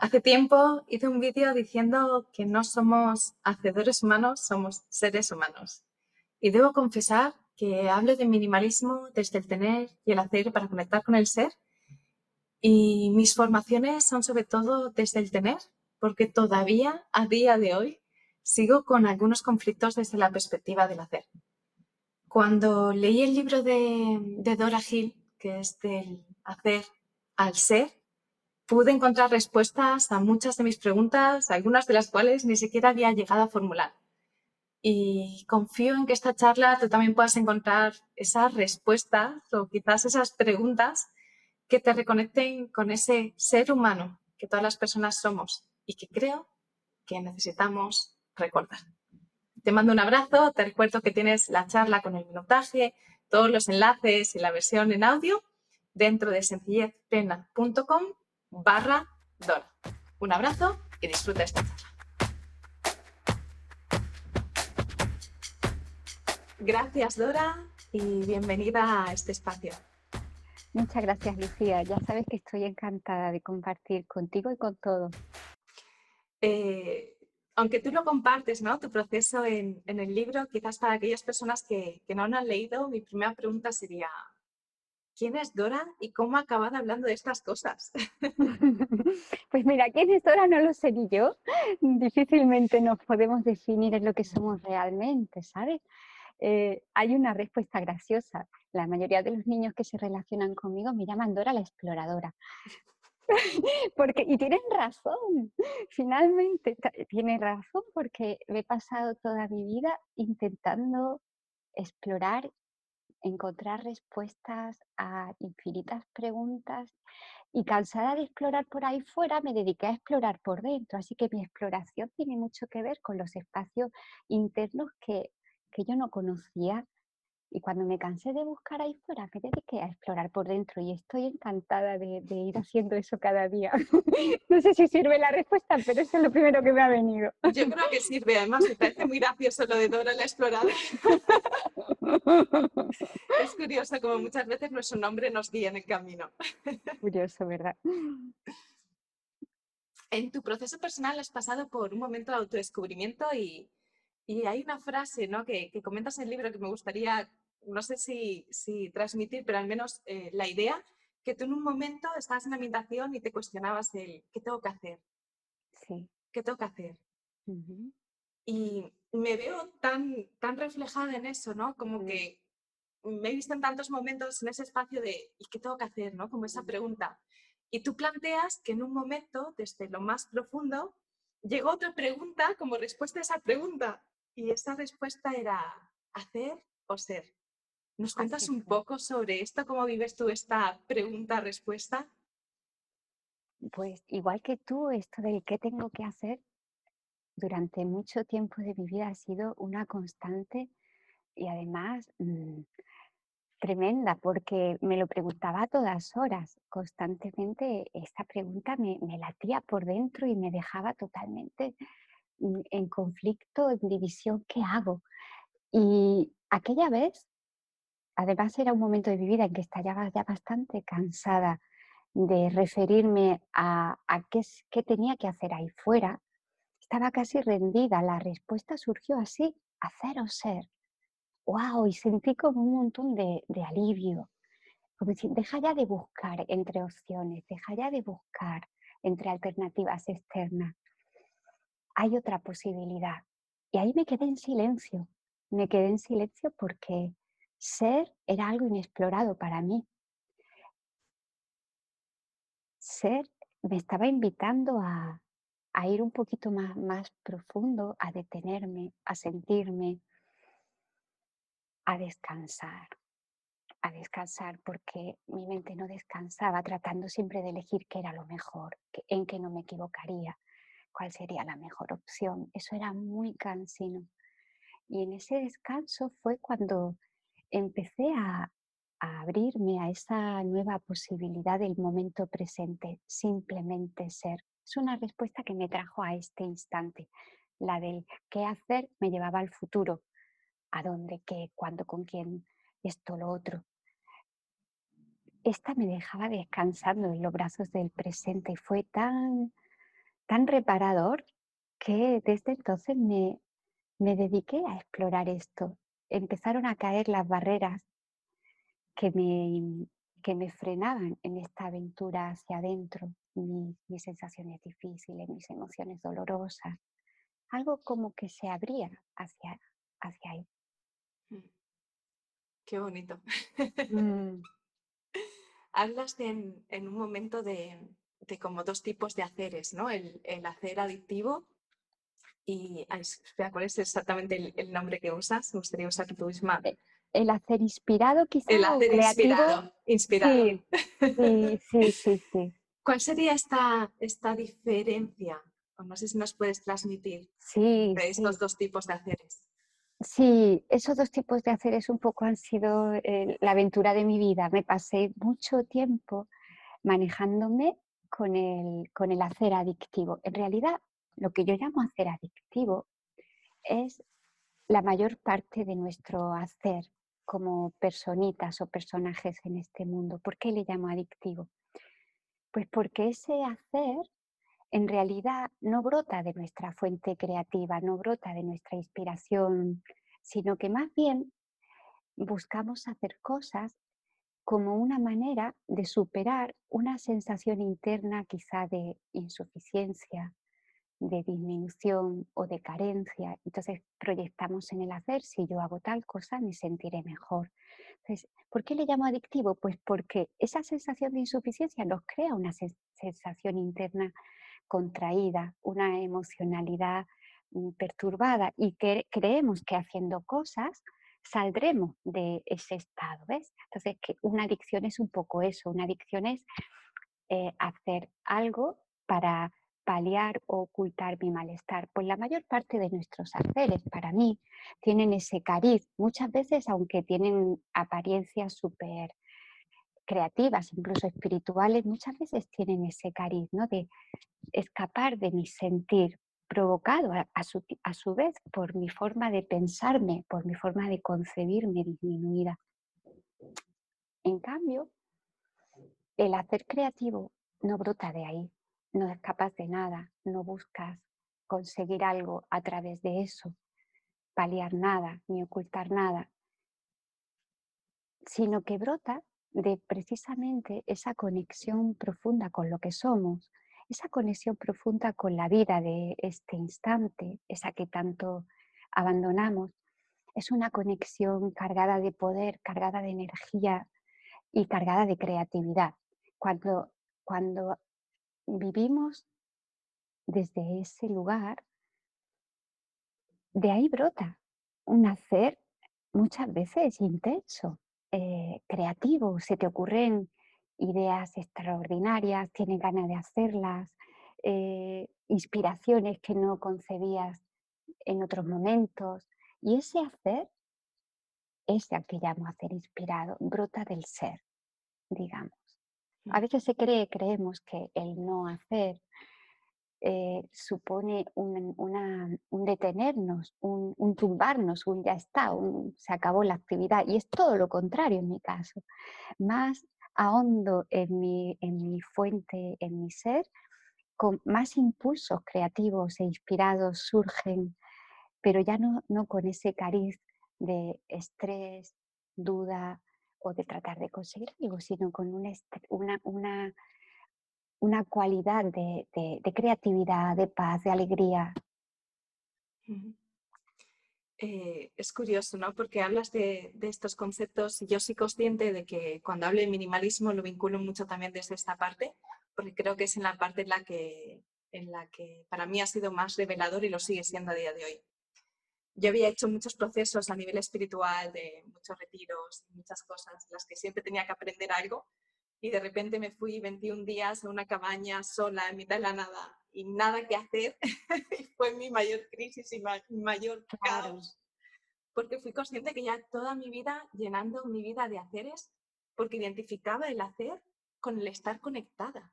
Hace tiempo hice un vídeo diciendo que no somos hacedores humanos, somos seres humanos. Y debo confesar que hablo de minimalismo desde el tener y el hacer para conectar con el ser. Y mis formaciones son sobre todo desde el tener, porque todavía a día de hoy sigo con algunos conflictos desde la perspectiva del hacer. Cuando leí el libro de, de Dora Hill, que es del hacer al ser, pude encontrar respuestas a muchas de mis preguntas, algunas de las cuales ni siquiera había llegado a formular. Y confío en que esta charla tú también puedas encontrar esas respuestas o quizás esas preguntas que te reconecten con ese ser humano que todas las personas somos y que creo que necesitamos recordar. Te mando un abrazo, te recuerdo que tienes la charla con el minutaje, todos los enlaces y la versión en audio dentro de sencillezplena.com barra Dora. Un abrazo y disfruta esta charla. Gracias Dora y bienvenida a este espacio. Muchas gracias Lucía, ya sabes que estoy encantada de compartir contigo y con todos. Eh, aunque tú lo compartes, ¿no? Tu proceso en, el libro, quizás para aquellas personas que, que no lo han leído, mi primera pregunta sería, ¿quién es Dora y cómo ha hablando de estas cosas? Pues mira, ¿quién es Dora? No lo sé ni yo. Difícilmente nos podemos definir en lo que somos realmente, ¿sabes? Eh, hay una respuesta graciosa. La mayoría de los niños que se relacionan conmigo me llaman Dora la exploradora. porque, y tienen razón, finalmente tiene razón porque he pasado toda mi vida intentando explorar encontrar respuestas a infinitas preguntas y cansada de explorar por ahí fuera, me dediqué a explorar por dentro. Así que mi exploración tiene mucho que ver con los espacios internos que, que yo no conocía y cuando me cansé de buscar ahí fuera, me dediqué a explorar por dentro y estoy encantada de, ir haciendo eso cada día. no sé si sirve la respuesta, pero eso es lo primero que me ha venido. Yo creo que sirve, además me parece muy gracioso lo de Dora la exploradora. es curioso como muchas veces nuestro nombre nos guía en el camino. Curioso, ¿verdad? En tu proceso personal has pasado por un momento de autodescubrimiento y, y hay una frase ¿no? que, que, comentas en el libro que me gustaría, no sé si, si transmitir, pero al menos eh, la idea, que tú en un momento estabas en la habitación y te cuestionabas el ¿qué tengo que hacer? Sí. ¿Qué tengo que hacer? Y me veo tan, tan reflejada en eso, ¿no? Como que me he visto en tantos momentos en ese espacio de ¿y qué tengo que hacer? ¿no? Como esa pregunta. Y tú planteas que en un momento, desde lo más profundo, llegó otra pregunta como respuesta a esa pregunta. Y esa respuesta era hacer o ser. ¿Nos cuentas un poco sobre esto? ¿Cómo vives tú esta pregunta-respuesta? Pues igual que tú, esto del qué tengo que hacer, durante mucho tiempo de mi vida ha sido una constante y además mm, tremenda, porque me lo preguntaba a todas horas, constantemente. Esta pregunta me, me latía por dentro y me dejaba totalmente en conflicto, en división, ¿qué hago? Y aquella vez, además era un momento de mi vida en que estaba ya bastante cansada de referirme a, qué, tenía que hacer ahí fuera, estaba casi rendida. La respuesta surgió así, hacer o ser. ¡Wow! Y sentí como un montón de, de alivio. Como decir, deja ya de buscar entre opciones, deja ya de buscar entre alternativas externas hay otra posibilidad. Y ahí me quedé en silencio, me quedé en silencio porque ser era algo inexplorado para mí. Ser me estaba invitando a, ir un poquito más, más profundo, a detenerme, a sentirme, a descansar, a descansar porque mi mente no descansaba, tratando siempre de elegir qué era lo mejor, en qué no me equivocaría, cuál sería la mejor opción. Eso era muy cansino. Y en ese descanso fue cuando empecé a, abrirme a esa nueva posibilidad del momento presente, simplemente ser. Es una respuesta que me trajo a este instante. La del qué hacer me llevaba al futuro. ¿A dónde, qué, cuándo, con quién, esto, lo otro? Esta me dejaba descansando en los brazos del presente y fue tan tan reparador que desde entonces me, me dediqué a explorar esto. Empezaron a caer las barreras que me, que me frenaban en esta aventura hacia adentro, mis, mis sensaciones difíciles, mis emociones dolorosas. Algo como que se abría hacia, hacia ahí. Mm. Qué bonito. Mm. Hablas en, en un momento de, de, como dos tipos de haceres, ¿no? El, el hacer adictivo y, ay, espera, ¿cuál es exactamente el, el, nombre que usas? Me gustaría usar tu misma. Eh, el hacer inspirado quizá El hacer inspirado. inspirado. Sí, sí, sí, sí, sí. ¿Cuál sería esta, esta diferencia? No sé si nos puedes transmitir Sí, de sí. estos dos tipos de haceres. Sí, esos dos tipos de haceres un poco han sido eh, la aventura de mi vida. Me pasé mucho tiempo manejándome con el, con el hacer adictivo. En realidad, lo que yo llamo hacer adictivo es la mayor parte de nuestro hacer como personitas o personajes en este mundo. ¿Por qué le llamo adictivo? Pues porque ese hacer en realidad no brota de nuestra fuente creativa, no brota de nuestra inspiración, sino que más bien buscamos hacer cosas como una manera de superar una sensación interna quizá de insuficiencia, de disminución o de carencia. Entonces proyectamos en el hacer, si yo hago tal cosa, me sentiré mejor. Entonces, ¿por qué le llamo adictivo? Pues porque esa sensación de insuficiencia nos crea una sensación interna contraída, una emocionalidad mm, perturbada y que creemos que haciendo cosas saldremos de ese estado, ¿ves? Entonces, que una adicción es un poco eso, una adicción es eh, hacer algo para paliar o ocultar mi malestar. Pues la mayor parte de nuestros haceres, para mí, tienen ese cariz, muchas veces, aunque tienen apariencias súper creativas, incluso espirituales, muchas veces tienen ese cariz, ¿no? De escapar de mi sentir provocado a, su, a su vez por mi forma de pensarme, por mi forma de concebirme disminuida. En cambio, el hacer creativo no brota de ahí, no escapas de nada, no buscas conseguir algo a través de eso, paliar nada ni ocultar nada, sino que brota de precisamente esa conexión profunda con lo que somos, esa conexión profunda con la vida de este instante, esa que tanto abandonamos, es una conexión cargada de poder, cargada de energía y cargada de creatividad. Cuando, cuando vivimos desde ese lugar, de ahí brota un hacer muchas veces intenso, eh, creativo, se te ocurren ideas extraordinarias, tienes ganas de hacerlas, eh, inspiraciones que no concebías en otros momentos. Y ese hacer, ese al que llamo hacer inspirado, brota del ser, digamos. A veces se cree, creemos que el no hacer eh, supone un, una, un detenernos, un, un, tumbarnos, un ya está, un, se acabó la actividad. Y es todo lo contrario en mi caso. Más ahondo en mi, en mi fuente, en mi ser, con más impulsos creativos e inspirados surgen, pero ya no, no con ese cariz de estrés, duda o de tratar de conseguir algo, sino con una, una, una, una cualidad de, de, creatividad, de paz, de alegría. Eh, es curioso, ¿no? Porque hablas de, de, estos conceptos yo soy consciente de que cuando hablo de minimalismo lo vinculo mucho también desde esta parte, porque creo que es en la parte en la que, en la que para mí ha sido más revelador y lo sigue siendo a día de hoy. Yo había hecho muchos procesos a nivel espiritual, de muchos retiros, muchas cosas, en las que siempre tenía que aprender algo y de repente me fui 21 días a una cabaña sola en mitad de la nada y nada que hacer y fue mi mayor crisis y ma mi mayor Claro. caos porque fui consciente que ya toda mi vida llenando mi vida de haceres porque identificaba el hacer con el estar conectada.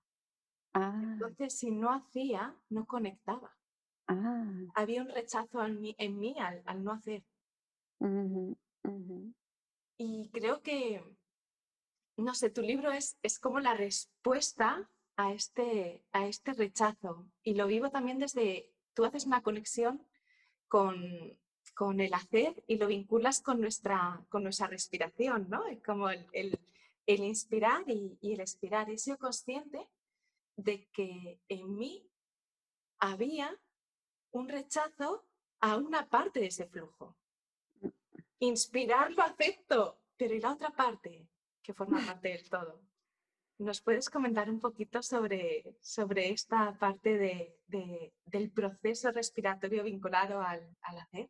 Ah, Entonces, si no hacía, no conectaba. Ah, Había un rechazo en mí, en mí al, al no hacer. Y creo que, no sé, tu libro es, es como la respuesta a este, a este rechazo y lo vivo también desde, tú haces una conexión con, con el hacer y lo vinculas con nuestra, con nuestra respiración, ¿no? Es como el, el, el inspirar y, y, el expirar. He sido consciente de que en mí había un rechazo a una parte de ese flujo. Inspirar lo acepto, pero ¿y la otra parte que forma parte del todo? ¿Nos puedes comentar un poquito sobre, sobre esta parte de, de, del proceso respiratorio vinculado al, al, hacer?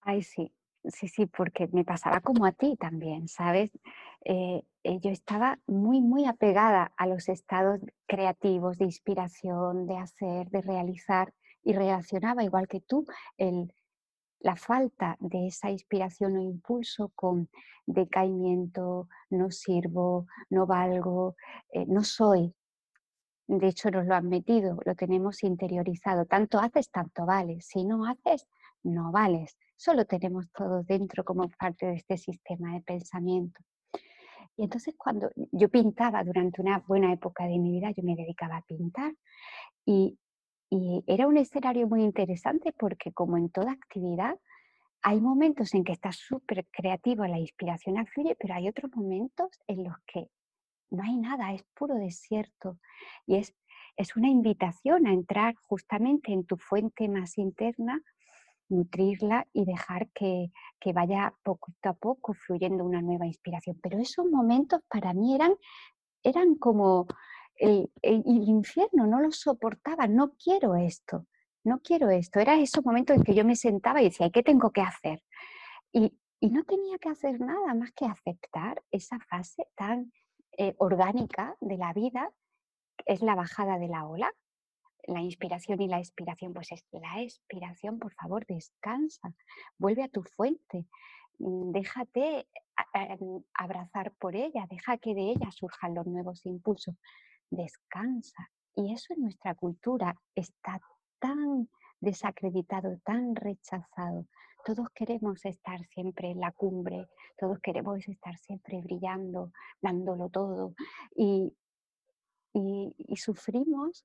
Ay, sí, sí, sí, porque me pasaba como a ti también, ¿sabes? Eh, eh, yo estaba muy, muy apegada a los estados creativos, de inspiración, de hacer, de realizar, y relacionaba, igual que tú, la falta de esa inspiración o impulso con decaimiento, no sirvo, no valgo, eh, no soy. De hecho, nos lo han metido, lo tenemos interiorizado. Tanto haces, tanto vales. Si no haces, no vales. Solo tenemos todo dentro como parte de este sistema de pensamiento. Y entonces cuando yo pintaba durante una buena época de mi vida, yo me dedicaba a pintar y y era un escenario muy interesante porque como en toda actividad, hay momentos en que está súper creativo, la inspiración fluye, pero hay otros momentos en los que no hay nada, es puro desierto. Y es, es una invitación a entrar justamente en tu fuente más interna, nutrirla y dejar que, que vaya poco a poco fluyendo una nueva inspiración. Pero esos momentos para mí eran, eran como el, infierno, no lo soportaba, no quiero esto, no quiero esto. Era ese momento en que yo me sentaba y decía, ¿qué tengo que hacer? Y, no tenía que hacer nada más que aceptar esa fase tan eh, orgánica de la vida, es la bajada de la ola, la inspiración y la expiración, pues es la expiración, por favor, descansa, vuelve a tu fuente, mm, déjate abrazar por ella, deja que de ella surjan los nuevos impulsos descansa. Y eso en nuestra cultura está tan desacreditado, tan rechazado. Todos queremos estar siempre en la cumbre, todos queremos estar siempre brillando, dándolo todo. Y, y, sufrimos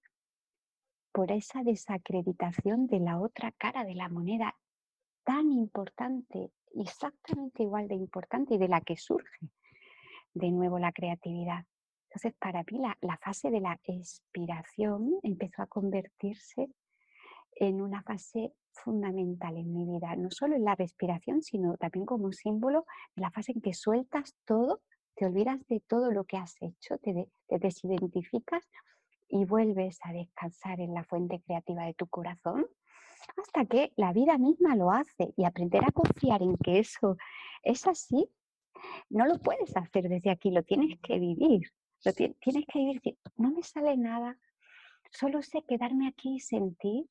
por esa desacreditación de la otra cara de la moneda tan importante, exactamente igual de importante y de la que surge de nuevo la creatividad. Entonces, para mí la, fase de la expiración empezó a convertirse en una fase fundamental en mi vida, no solo en la respiración, sino también como símbolo de la fase en que sueltas todo, te olvidas de todo lo que has hecho, te, te desidentificas y vuelves a descansar en la fuente creativa de tu corazón hasta que la vida misma lo hace y aprender a confiar en que eso es así, no lo puedes hacer desde aquí, lo tienes que vivir tienes que vivir, no me sale nada, solo sé quedarme aquí y sentir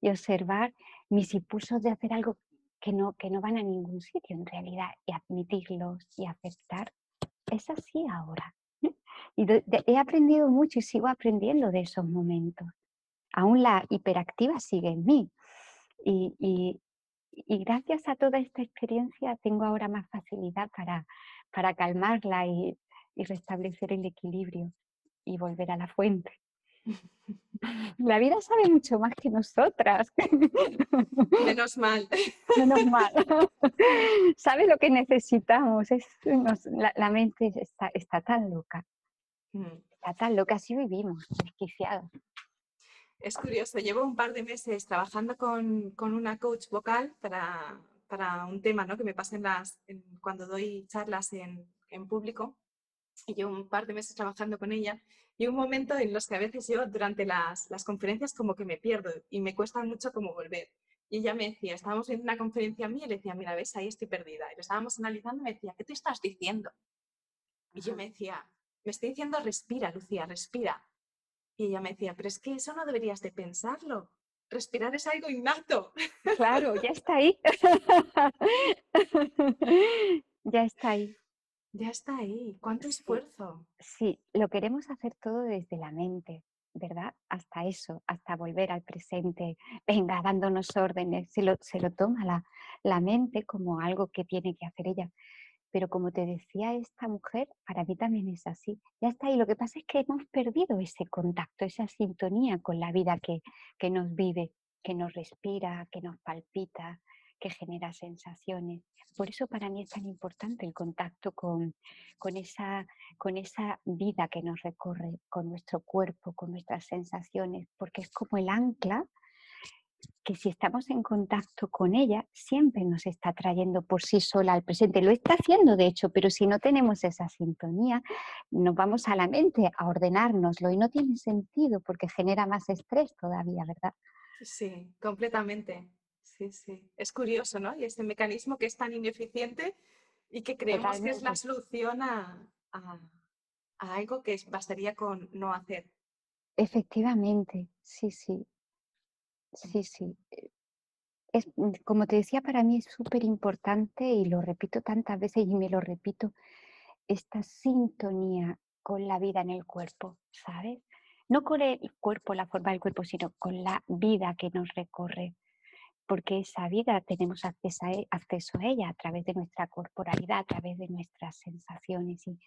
y observar mis impulsos de hacer algo que no, que no van a ningún sitio en realidad y admitirlos y aceptar. Es así ahora. Y he aprendido mucho y sigo aprendiendo de esos momentos. Aún la hiperactiva sigue en mí. Y, y, y gracias a toda esta experiencia tengo ahora más facilidad para, para calmarla y y restablecer el equilibrio y volver a la fuente. La vida sabe mucho más que nosotras. Menos mal. Menos mal. Sabe lo que necesitamos. Es, la, mente está, está, tan loca. Mm. Está tan loca, así vivimos, desquiciados. Es curioso, llevo un par de meses trabajando con, con una coach vocal para, para, un tema ¿no? que me pasa las, cuando doy charlas en, en público llevo un par de meses trabajando con ella y un momento en los que a veces yo durante las, las conferencias como que me pierdo y me cuesta mucho como volver. Y ella me decía, estábamos en una conferencia mía y le decía, mira, ves, ahí estoy perdida. Y lo estábamos analizando y me decía, ¿qué te estás diciendo? Y yo me decía, me estoy diciendo, respira, Lucía, respira. Y ella me decía, pero es que eso no deberías de pensarlo. Respirar es algo innato. Claro, ya está ahí. ya está ahí. Ya está ahí. ¿Cuánto esfuerzo? Sí, lo queremos hacer todo desde la mente, ¿verdad? Hasta eso, hasta volver al presente, venga, dándonos órdenes, se lo, se lo toma la, la mente como algo que tiene que hacer ella. Pero como te decía esta mujer, para mí también es así. Ya está, y lo que pasa es que hemos perdido ese contacto, esa sintonía con la vida que, que nos vive, que nos respira, que nos palpita, que genera sensaciones. Por eso para mí es tan importante el contacto con, con, esa, con esa vida que nos recorre, con nuestro cuerpo, con nuestras sensaciones, porque es como el ancla que si estamos en contacto con ella, siempre nos está trayendo por sí sola al presente. Lo está haciendo, de hecho, pero si no tenemos esa sintonía, nos vamos a la mente a ordenárnoslo y no tiene sentido porque genera más estrés todavía, ¿verdad? Sí, completamente. Sí, sí. Es curioso, ¿no? Y ese mecanismo que es tan ineficiente y que creemos que es la solución a, algo que bastaría con no hacer. Efectivamente, sí, sí. Sí, sí. Eh, es, mm, como te decía, para mí es súper importante y lo repito tantas veces y me lo repito, esta sintonía con la vida en el cuerpo, ¿sabes? No con el cuerpo, la forma del cuerpo, sino con la vida que nos recorre porque esa vida tenemos acceso a, e, acceso a ella a través de nuestra corporalidad, a través de nuestras sensaciones. Y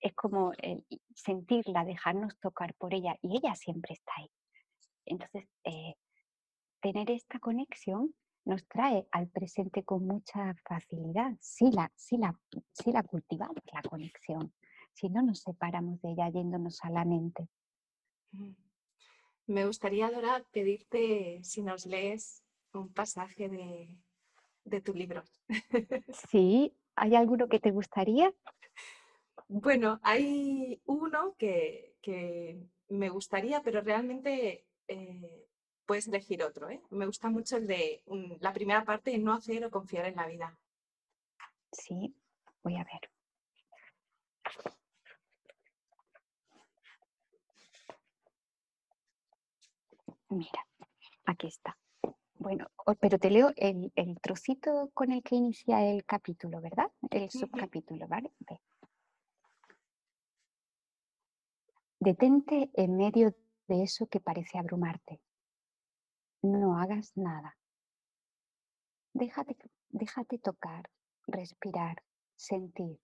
es como sentirla, dejarnos tocar por ella, y ella siempre está ahí. Entonces, eh, tener esta conexión nos trae al presente con mucha facilidad, si la, si la, si la cultivamos, la conexión, si no nos separamos de ella yéndonos a la mente. Me gustaría, Dora, pedirte si nos lees un pasaje de, tu libro. Sí, ¿hay alguno que te gustaría? Bueno, hay uno que, me gustaría, pero realmente eh, puedes elegir otro. ¿eh? Me gusta mucho el de la primera parte, no hacer o confiar en la vida. Sí, voy a ver. Mira, aquí está. Bueno, pero te leo el, trocito con el que inicia el capítulo, ¿verdad? El subcapítulo, ¿vale? Detente en medio de eso que parece abrumarte. No hagas nada. Déjate, déjate tocar, respirar, sentir.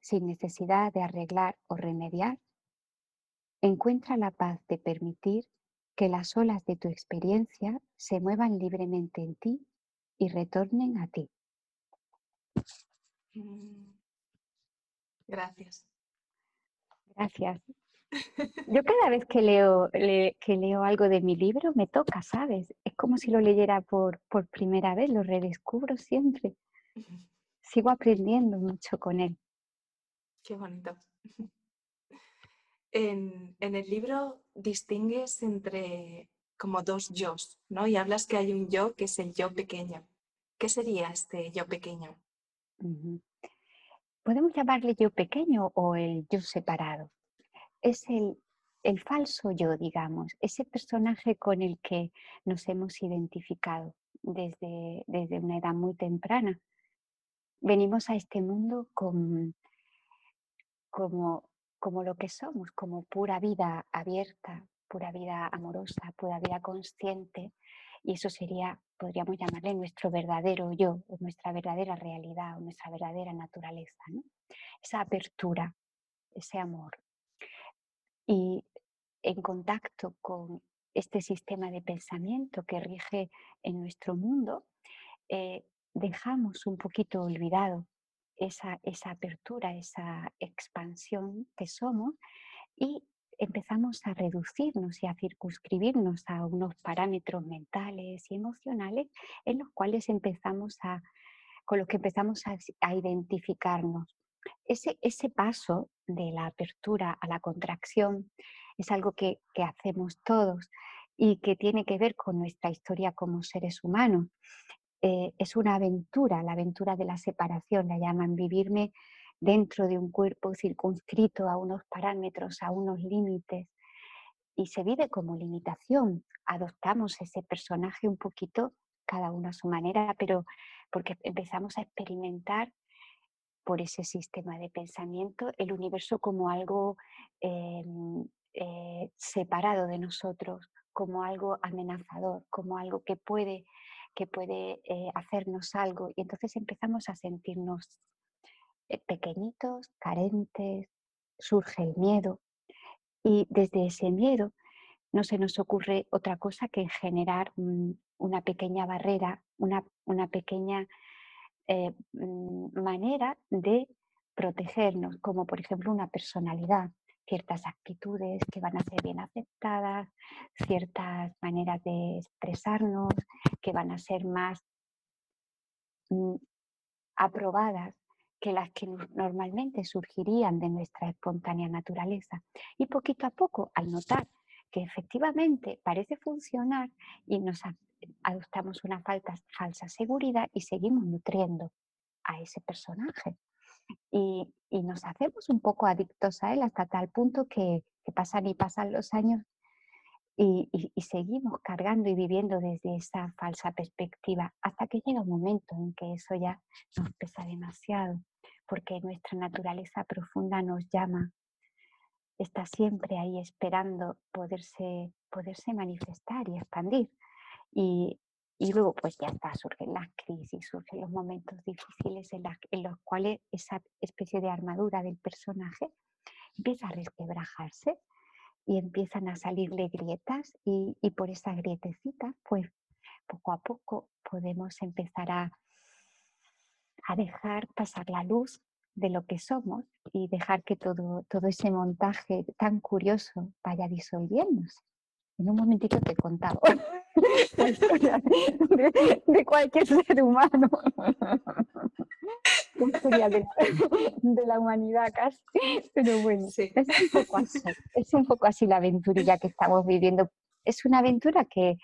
Sin necesidad de arreglar o remediar, encuentra la paz de permitir que las olas de tu experiencia se muevan libremente en ti y retornen a ti. Mm. Gracias. Gracias. Yo cada vez que leo, que leo algo de mi libro me toca, ¿sabes? Es como si lo leyera por, por primera vez, lo redescubro siempre. Sigo aprendiendo mucho con él. Qué bonito. En, el libro distingues entre como dos yo, ¿no? Y hablas que hay un yo que es el yo pequeño. ¿Qué sería este yo pequeño? Podemos llamarle yo pequeño o el yo separado. Es el, el falso yo, digamos, ese personaje con el que nos hemos identificado desde, desde una edad muy temprana. Venimos a este mundo con, como como lo que somos, como pura vida abierta, pura vida amorosa, pura vida consciente. Y eso sería, podríamos llamarle nuestro verdadero yo, nuestra verdadera realidad, nuestra verdadera naturaleza. Esa apertura, ese amor. Y en contacto con este sistema de pensamiento que rige en nuestro mundo, eh, dejamos un poquito olvidado esa, apertura, esa expansión que somos y empezamos a reducirnos y a circunscribirnos a unos parámetros mentales y emocionales en los cuales empezamos a, con los que empezamos a, identificarnos. Ese, ese, paso de la apertura a la contracción es algo que, que hacemos todos y que tiene que ver con nuestra historia como seres humanos. Eh, es una aventura, la aventura de la separación, la llaman vivirme dentro de un cuerpo circunscrito a unos parámetros, a unos límites, y se vive como limitación. Adoptamos ese personaje un poquito, cada uno a su manera, pero porque empezamos a experimentar por ese sistema de pensamiento el universo como algo em, eh, separado de nosotros, como algo amenazador, como algo que puede que puede eh, hacernos algo y entonces empezamos a sentirnos eh, pequeñitos, carentes, surge el miedo y desde ese miedo no se nos ocurre otra cosa que generar una pequeña barrera, una, una pequeña eh, mm, manera de protegernos, como por ejemplo una personalidad, ciertas actitudes que van a ser bien aceptadas, ciertas maneras de expresarnos que van a ser más mm, aprobadas que las que normalmente surgirían de nuestra espontánea naturaleza. Y poquito a poco, al notar que efectivamente parece funcionar y nos adoptamos una falsa seguridad y seguimos nutriendo a ese personaje. Y, nos hacemos un poco adictos a él hasta tal punto que, pasan y pasan los años y, seguimos cargando y viviendo desde esa falsa perspectiva hasta que llega un momento en que eso ya nos pesa demasiado porque nuestra naturaleza profunda nos llama, está siempre ahí esperando poderse, poderse manifestar y expandir. Y, y luego pues ya está, surgen las crisis, surgen los momentos difíciles en, los cuales esa especie de armadura del personaje empieza a resquebrajarse y empiezan a salirle grietas y, y por esas grietecitas pues poco a poco podemos empezar a, a dejar pasar la luz de lo que somos y dejar que todo, todo ese montaje tan curioso vaya disolviéndose. En un momentito te he contado la historia de, cualquier ser humano. La historia de, la humanidad casi. Pero bueno, es, un poco así, es un poco así la aventurilla que estamos viviendo. Es una aventura que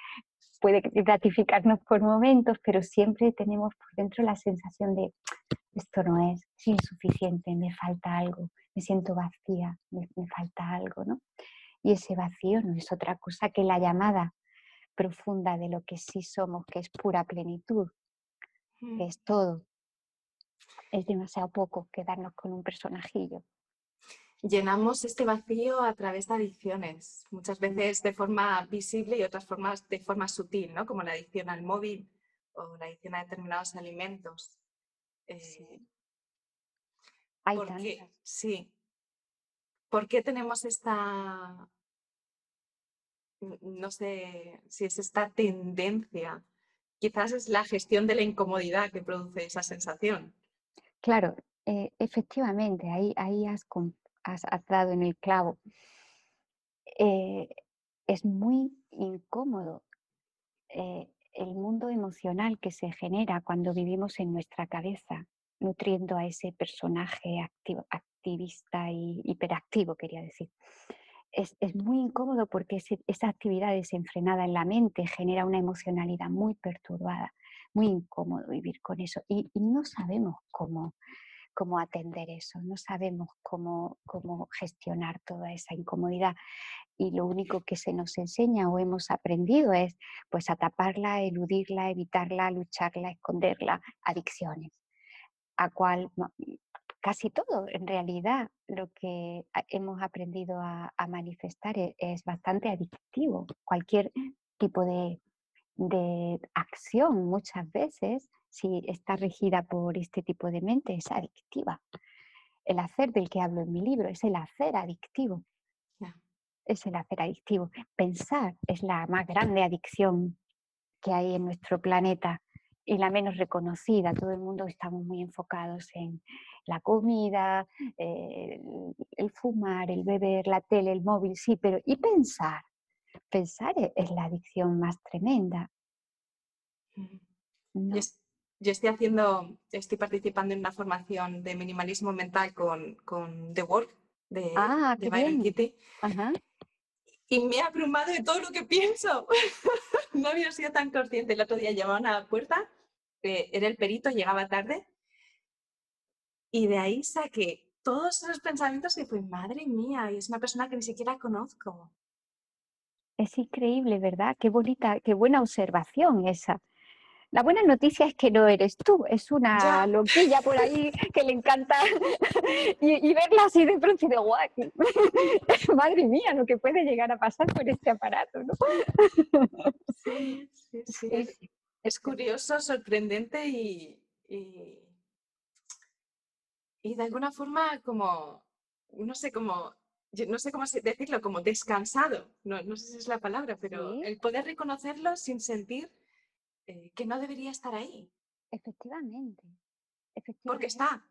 puede gratificarnos por momentos, pero siempre tenemos por dentro la sensación de esto no es, es insuficiente, me falta algo, me siento vacía, me, falta algo, ¿no? Y ese vacío no es otra cosa que la llamada profunda de lo que sí somos, que es pura plenitud, que mm. es todo. Es demasiado poco quedarnos con un personajillo. Llenamos este vacío a través de adicciones, muchas veces de forma visible y otras formas de forma sutil, ¿no? como la adicción al móvil o la adicción a determinados alimentos. Eh, Hay sí. ¿Por qué tenemos esta, no sé si es esta tendencia? Quizás es la gestión de la incomodidad que produce esa sensación. Claro, eh, efectivamente, ahí, ahí has, has, dado en el clavo. Eh, es muy incómodo el mundo emocional que se genera cuando vivimos en nuestra cabeza, nutriendo a ese personaje activista y hiperactivo, quería decir. Es, muy incómodo porque esa actividad desenfrenada en la mente genera una emocionalidad muy perturbada, muy incómodo vivir con eso y, no sabemos cómo, cómo atender eso, no sabemos cómo, cómo gestionar toda esa incomodidad y lo único que se nos enseña o hemos aprendido es pues a taparla, eludirla, evitarla, lucharla, esconderla, adicciones, a cual casi todo en realidad lo que hemos aprendido a, manifestar es, es, bastante adictivo. Cualquier tipo de, de acción muchas veces, si está regida por este tipo de mente, es adictiva. El hacer del que hablo en mi libro es el hacer adictivo es el hacer adictivo. Pensar es la más grande adicción que hay en nuestro planeta y la menos reconocida. Todo el mundo estamos muy enfocados en la comida, eh, el, fumar, el beber, la tele, el móvil, sí, pero ¿y pensar? Pensar e, es, la adicción más tremenda. Yo, estoy haciendo, estoy participando en una formación de minimalismo mental con, con The Work de, ah, de Byron Kitty. Ajá y me ha abrumado de todo lo que pienso. no había sido tan consciente. El otro día llamaba a la puerta, era el perito, llegaba tarde, y de ahí saqué todos esos pensamientos y fue, madre mía, y es una persona que ni siquiera conozco. Es increíble, ¿verdad? Qué bonita, qué buena observación esa. La buena noticia es que no eres tú, es una loquilla por ahí que le encanta y, verla así de pronto y de guay. Madre mía, lo que puede llegar a pasar con este aparato, ¿no? Sí, sí, sí. Es, curioso, sorprendente y, y de alguna forma como, no sé cómo, no sé cómo decirlo, como descansado, no, no sé si es la palabra, pero el poder reconocerlo sin sentir eh, que no debería estar ahí. Efectivamente, efectivamente. Porque está.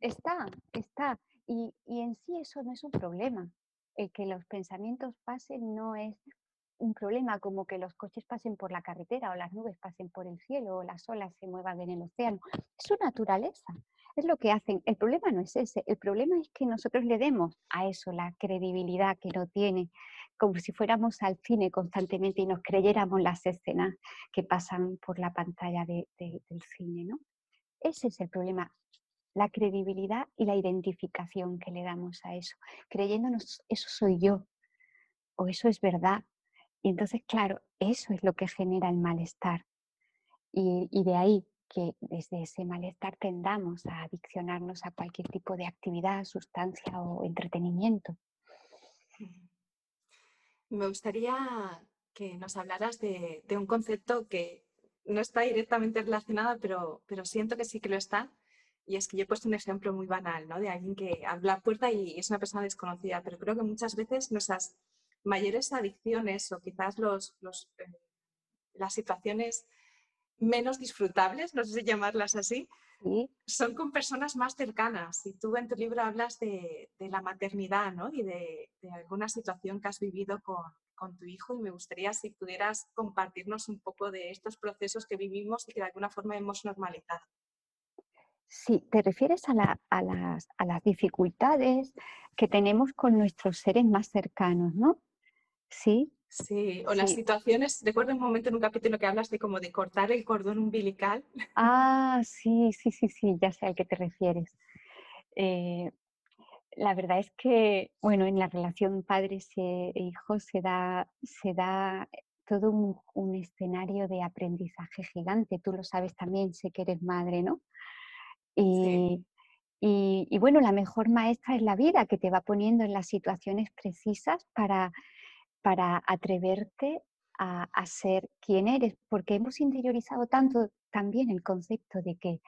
Está, está. Y, y en sí eso no es un problema. El que los pensamientos pasen no es un problema como que los coches pasen por la carretera o las nubes pasen por el cielo o las olas se muevan en el océano. Es su naturaleza, es lo que hacen. El problema no es ese, el problema es que nosotros le demos a eso la credibilidad que no tiene, como si fuéramos al cine constantemente y nos creyéramos las escenas que pasan por la pantalla del cine. ¿no? Ese es el problema, la credibilidad y la identificación que le damos a eso, creyéndonos, eso soy yo, o eso es verdad, y entonces, claro, eso es lo que genera el malestar. Y, de ahí que desde ese malestar tendamos a adiccionarnos a cualquier tipo de actividad, sustancia o entretenimiento. Me gustaría que nos hablaras de, un concepto que no está directamente relacionado, pero, pero siento que sí que lo está. Y es que yo he puesto un ejemplo muy banal, ¿no? De alguien que habla puerta y es una persona desconocida, pero creo que muchas veces nos has mayores adicciones o quizás los, eh, las situaciones menos disfrutables, no sé si llamarlas así, son con personas más cercanas. Y tú en tu libro hablas de, la maternidad ¿no? y de, alguna situación que has vivido con, tu hijo y me gustaría si pudieras compartirnos un poco de estos procesos que vivimos y que de alguna forma hemos normalizado. Sí, te refieres a, las, a las dificultades que tenemos con nuestros seres más cercanos, ¿no? Sí. Sí, o las situaciones, recuerdo un momento en un capítulo que hablas de como de cortar el cordón umbilical. Ah, sí, sí, sí, sí, ya sé al que te refieres. Eh, la verdad es que, bueno, en la relación padres e hijos se da, se da todo un, escenario de aprendizaje gigante. Tú lo sabes también, sé que eres madre, ¿no? Y, y, y, bueno, la mejor maestra es la vida que te va poniendo en las situaciones precisas para para atreverte a, ser quien eres, porque hemos interiorizado tanto también el concepto de que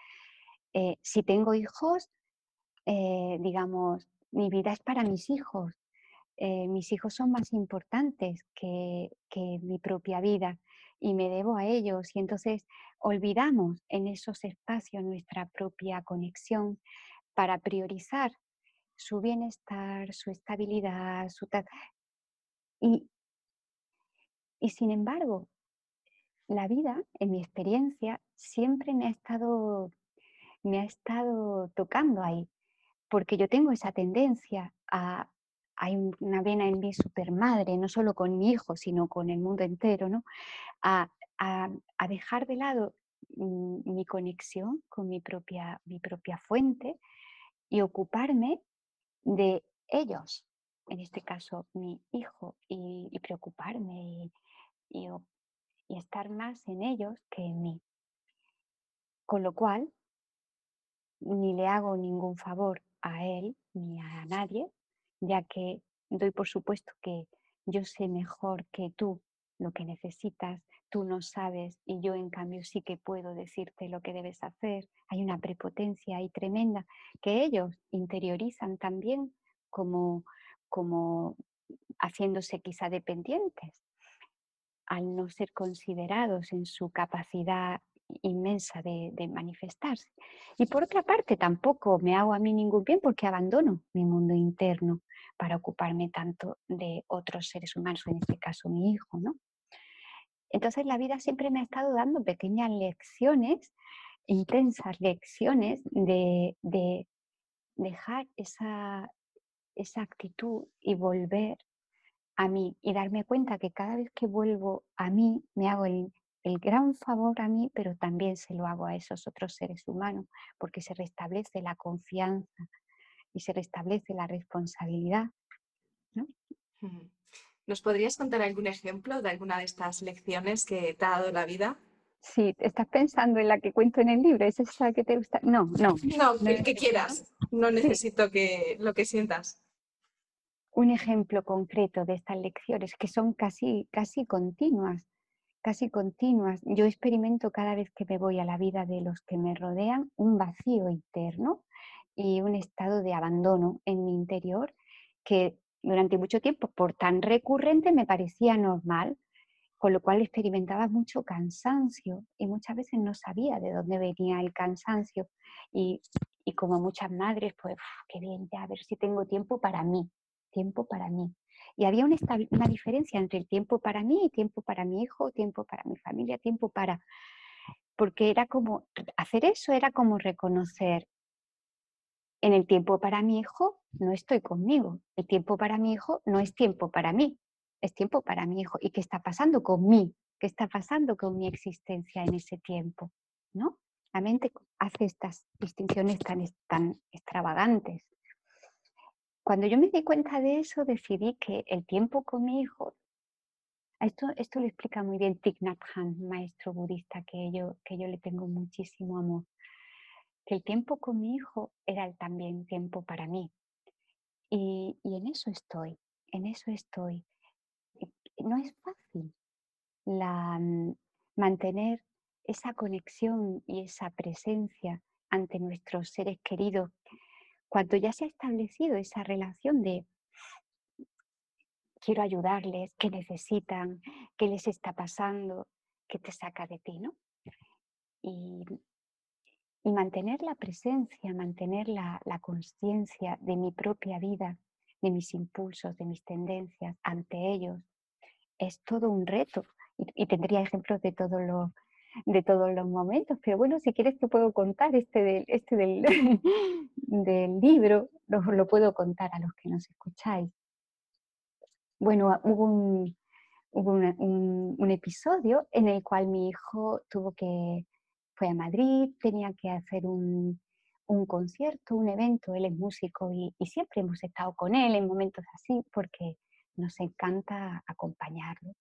eh, si tengo hijos, eh, digamos, mi vida es para mis hijos, eh, mis hijos son más importantes que, que, mi propia vida y me debo a ellos. Y entonces olvidamos en esos espacios nuestra propia conexión para priorizar su bienestar, su estabilidad, su y, y sin embargo, la vida, en mi experiencia, siempre me ha estado, me ha estado tocando ahí, porque yo tengo esa tendencia a, hay una vena en mí supermadre, no solo con mi hijo, sino con el mundo entero, ¿no? a, a, dejar de lado mi conexión con mi propia, mi propia fuente y ocuparme de ellos, en este caso mi hijo, y, preocuparme y, estar más en ellos que en mí. Con lo cual, ni le hago ningún favor a él ni a nadie, ya que doy por supuesto que yo sé mejor que tú lo que necesitas, tú no sabes y yo en cambio sí que puedo decirte lo que debes hacer. Hay una prepotencia ahí tremenda que ellos interiorizan también como como haciéndose quizá dependientes, al no ser considerados en su capacidad inmensa de, manifestarse. Y por otra parte, tampoco me hago a mí ningún bien porque abandono mi mundo interno para ocuparme tanto de otros seres humanos, en este caso mi hijo, ¿no? Entonces la vida siempre me ha estado dando pequeñas lecciones, intensas lecciones de, de dejar esa, esa actitud y volver a mí y darme cuenta que cada vez que vuelvo a mí me hago el, gran favor a mí, pero también se lo hago a esos otros seres humanos, porque se restablece la confianza y se restablece la responsabilidad. ¿Nos podrías contar algún ejemplo de alguna de estas lecciones que te ha dado la vida? Sí, estás pensando en la que cuento en el libro, ¿es esa que te gusta? No, no. No, el que quieras. No necesito que lo que sientas un ejemplo concreto de estas lecciones que son casi, casi continuas, casi continuas. Yo experimento cada vez que me voy a la vida de los que me rodean un vacío interno y un estado de abandono en mi interior que durante mucho tiempo, por tan recurrente, me parecía normal, con lo cual experimentaba mucho cansancio y muchas veces no sabía de dónde venía el cansancio. Y, como muchas madres, pues, qué bien, ya a ver si tengo tiempo para mí, tiempo para mí. Y había una, diferencia entre el tiempo para mí tiempo para mi hijo, tiempo para mi familia, tiempo para... Porque era como, hacer eso era como reconocer, en el tiempo para mi hijo no estoy conmigo, el tiempo para mi hijo no es tiempo para mí, es tiempo para mi hijo. ¿Y qué está pasando con mí? ¿Qué está pasando con mi existencia en ese tiempo? ¿No? La mente hace estas distinciones tan, tan extravagantes. Cuando yo me di cuenta de eso, decidí que el tiempo con mi hijo, esto, esto lo explica muy bien Thich Nhat Hanh, maestro budista que yo, que yo le tengo muchísimo amor que el tiempo con mi hijo era también tiempo para mí. Y, en eso estoy, en eso estoy. No es fácil la, mm, mantener esa conexión y esa presencia ante nuestros seres queridos cuando ya se ha establecido esa relación de quiero ayudarles, qué necesitan, qué les está pasando, qué te saca de ti, ¿no? Y, y mantener la presencia, mantener la, la conciencia de mi propia vida, de mis impulsos, de mis tendencias ante ellos, es todo un reto. Y, tendría ejemplos de todos los de todos los momentos, pero bueno, si quieres te puedo contar este del, este del, del libro, lo, lo, puedo contar a los que nos escucháis. Bueno, hubo, un, un, un episodio en el cual mi hijo tuvo que, fue a Madrid, tenía que hacer un, concierto, un evento, él es músico y, siempre hemos estado con él en momentos así porque nos encanta acompañarlo.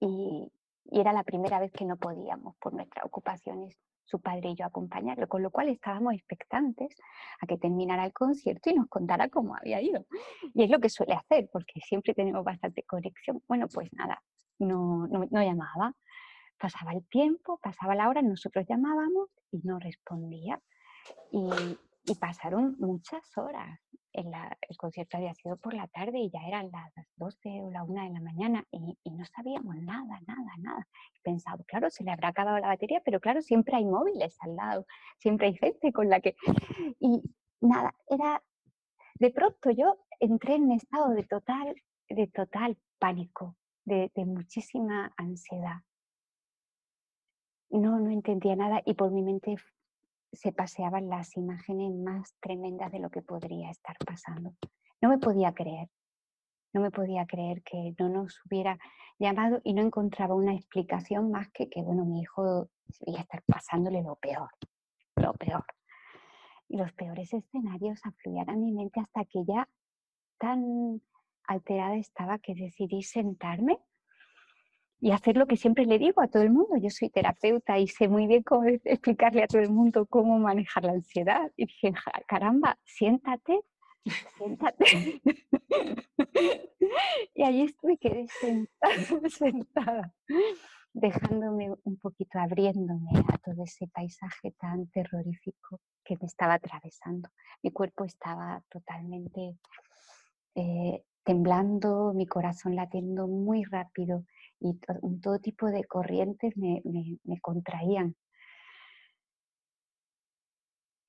Y, era la primera vez que no podíamos por nuestras ocupaciones su padre y yo acompañarlo, con lo cual estábamos expectantes a que terminara el concierto y nos contara cómo había ido. Y es lo que suele hacer, porque siempre tenemos bastante conexión. Bueno, pues nada, no, no llamaba, Pasaba el tiempo, pasaba la hora, nosotros llamábamos y no respondía. Y, pasaron muchas horas. El concierto había sido por la tarde y ya eran las 12 o la 1 de la mañana y, no sabíamos nada, nada, nada. Pensaba, claro, se le habrá acabado la batería, pero claro, siempre hay móviles al lado, siempre hay gente con la que... Y nada, era... De pronto yo entré en un estado de total, de total pánico, de muchísima ansiedad no, no entendía nada y por mi mente se paseaban las imágenes más tremendas de lo que podría estar pasando. No me podía creer, no me podía creer que no nos hubiera llamado y no encontraba una explicación más que que, bueno, mi hijo iba a estar pasándole lo peor, lo peor. Y los peores escenarios afluían a mi mente hasta que ya tan alterada estaba que decidí sentarme y hacer lo que siempre le digo a todo el mundo. Yo soy terapeuta y sé muy bien cómo explicarle a todo el mundo cómo manejar la ansiedad. Y dije, caramba, siéntate, siéntate. y allí me quedé sentada, sentada, dejándome un poquito, abriéndome a todo ese paisaje tan terrorífico que me estaba atravesando. Mi cuerpo estaba totalmente eh, temblando, mi corazón latiendo muy rápido y todo tipo de corrientes me, contraían.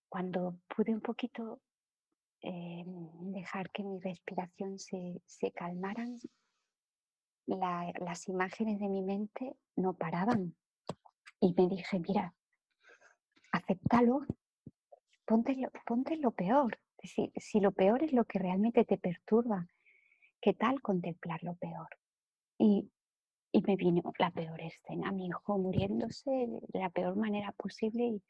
Cuando pude un poquito eh, dejar que mi respiración se, se calmaran, las imágenes de mi mente no paraban. Y me dije, mira, acéptalo, ponte lo, ponte lo peor. Si, si lo peor es lo que realmente te perturba, ¿qué tal contemplar lo peor? Y y me vino la peor escena, mi hijo muriéndose de la peor manera posible y,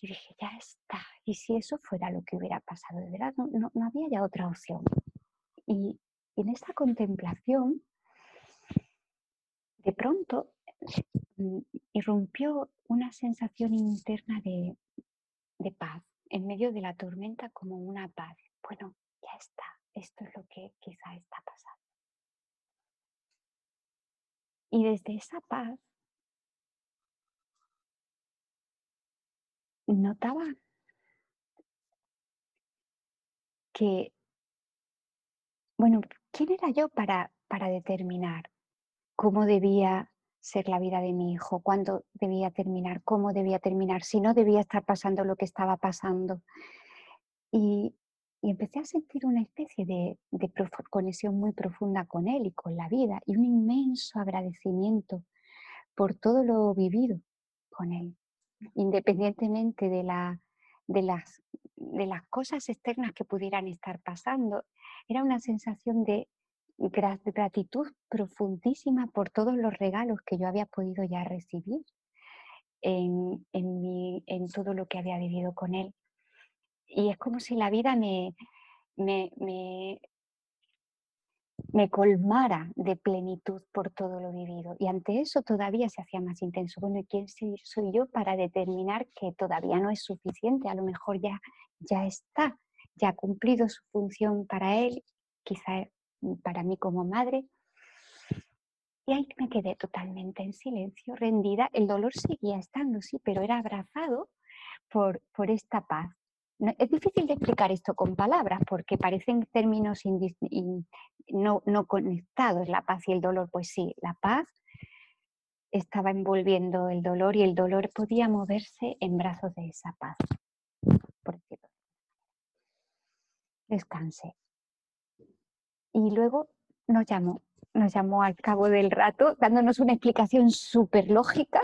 dije, ya está, y si eso fuera lo que hubiera pasado, de verdad, no, no, había ya otra opción. Y, en esa contemplación, de pronto mm, irrumpió una sensación interna de, de paz, en medio de la tormenta como una paz. Bueno, ya está, esto es lo que quizá está pasando. Y desde esa paz notaba que, bueno, ¿quién era yo para, para determinar cómo debía ser la vida de mi hijo, cuándo debía terminar, cómo debía terminar, si no debía estar pasando lo que estaba pasando? Y, empecé a sentir una especie de, conexión muy profunda con él y con la vida y un inmenso agradecimiento por todo lo vivido con él, independientemente de, la, de, las, de las cosas externas que pudieran estar pasando. Era una sensación de gratitud profundísima por todos los regalos que yo había podido ya recibir en, en todo lo que había vivido con él. Y es como si la vida me, me, me, colmara de plenitud por todo lo vivido. Y ante eso todavía se hacía más intenso. Bueno, ¿y quién soy yo para determinar que todavía no es suficiente? A lo mejor ya, ya está, ya ha cumplido su función para él, quizá para mí como madre. Y ahí me quedé totalmente en silencio, rendida. El dolor seguía estando, sí, pero era abrazado por, por esta paz. Es difícil de explicar esto con palabras porque parecen términos no, no conectados, la paz y el dolor. Pues sí, la paz estaba envolviendo el dolor y el dolor podía moverse en brazos de esa paz. Por Descanse. Y luego nos llamó, nos llamó al cabo del rato dándonos una explicación súper lógica,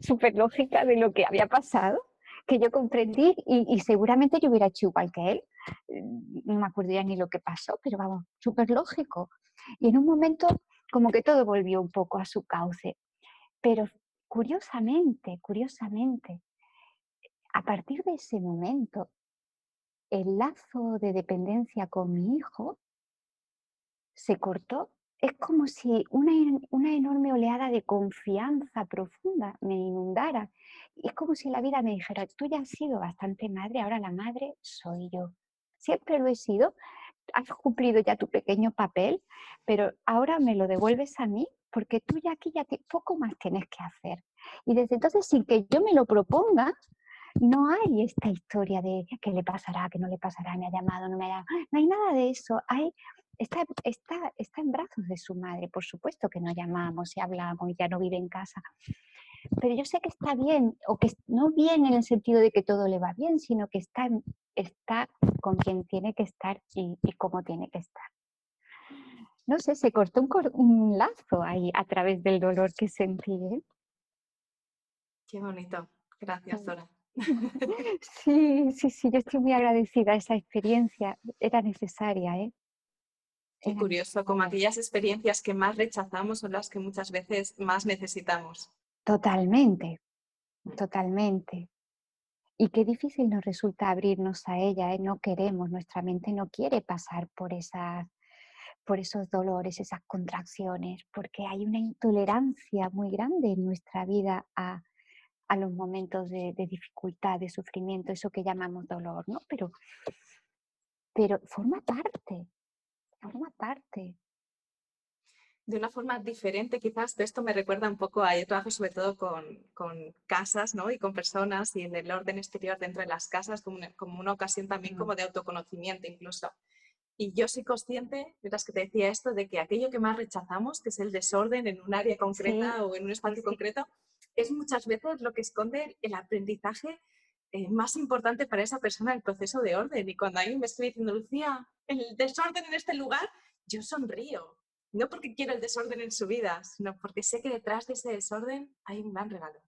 súper lógica de lo que había pasado, que yo comprendí y, seguramente yo hubiera hecho igual que él. No me acuerdo ya ni lo que pasó, pero vamos, súper lógico. Y en un momento como que todo volvió un poco a su cauce. Pero curiosamente, curiosamente, a partir de ese momento, el lazo de dependencia con mi hijo se cortó, es como si una, una, enorme oleada de confianza profunda me inundara. es como si la vida me dijera, tú ya has sido bastante madre, ahora la madre soy yo. Siempre lo he sido, has cumplido ya tu pequeño papel, pero ahora me lo devuelves a mí porque tú ya aquí ya poco más tienes que hacer. Y desde entonces, sin que yo me lo proponga, no hay esta historia de qué le pasará, qué no le pasará, me ha llamado, no me ha llamado. No hay nada de eso. Hay está, está, está en brazos de su madre, por supuesto que no llamamos y hablamos, ya no vive en casa. Pero yo sé que está bien, o que no bien en el sentido de que todo le va bien, sino que está, está con quien tiene que estar y, y cómo tiene que estar. No sé, se cortó un, un lazo ahí a través del dolor que sentí. ¿eh? Qué bonito. Gracias, Dora. Sí, sí, sí, yo estoy muy agradecida. Esa experiencia era necesaria, ¿eh? Qué curioso, como aquellas experiencias que más rechazamos son las que muchas veces más necesitamos. Totalmente, mm. totalmente. Y qué difícil nos resulta abrirnos a ella, ¿eh? no queremos, nuestra mente no quiere pasar por, esas, por esos dolores, esas contracciones, porque hay una intolerancia muy grande en nuestra vida a, a los momentos de, de, dificultad, de sufrimiento, eso que llamamos dolor, ¿no? Pero, pero forma parte, forma parte. De una forma diferente, quizás, esto me recuerda un poco a, yo trabajo sobre todo con, con casas, ¿no? Y con personas y en el orden exterior dentro de las casas como una, como una ocasión también como de autoconocimiento incluso. Y yo soy consciente, mientras que te decía esto, de que aquello que más rechazamos, que es el desorden en un área concreta o en un espacio concreto, es muchas veces lo que esconde el aprendizaje eh, más importante para esa persona el proceso de orden. Y cuando alguien me escribe diciendo, Lucía, el desorden en este lugar, yo sonrío. No porque quiero el desorden en su vida, sino porque sé que detrás de ese desorden hay un gran regalo.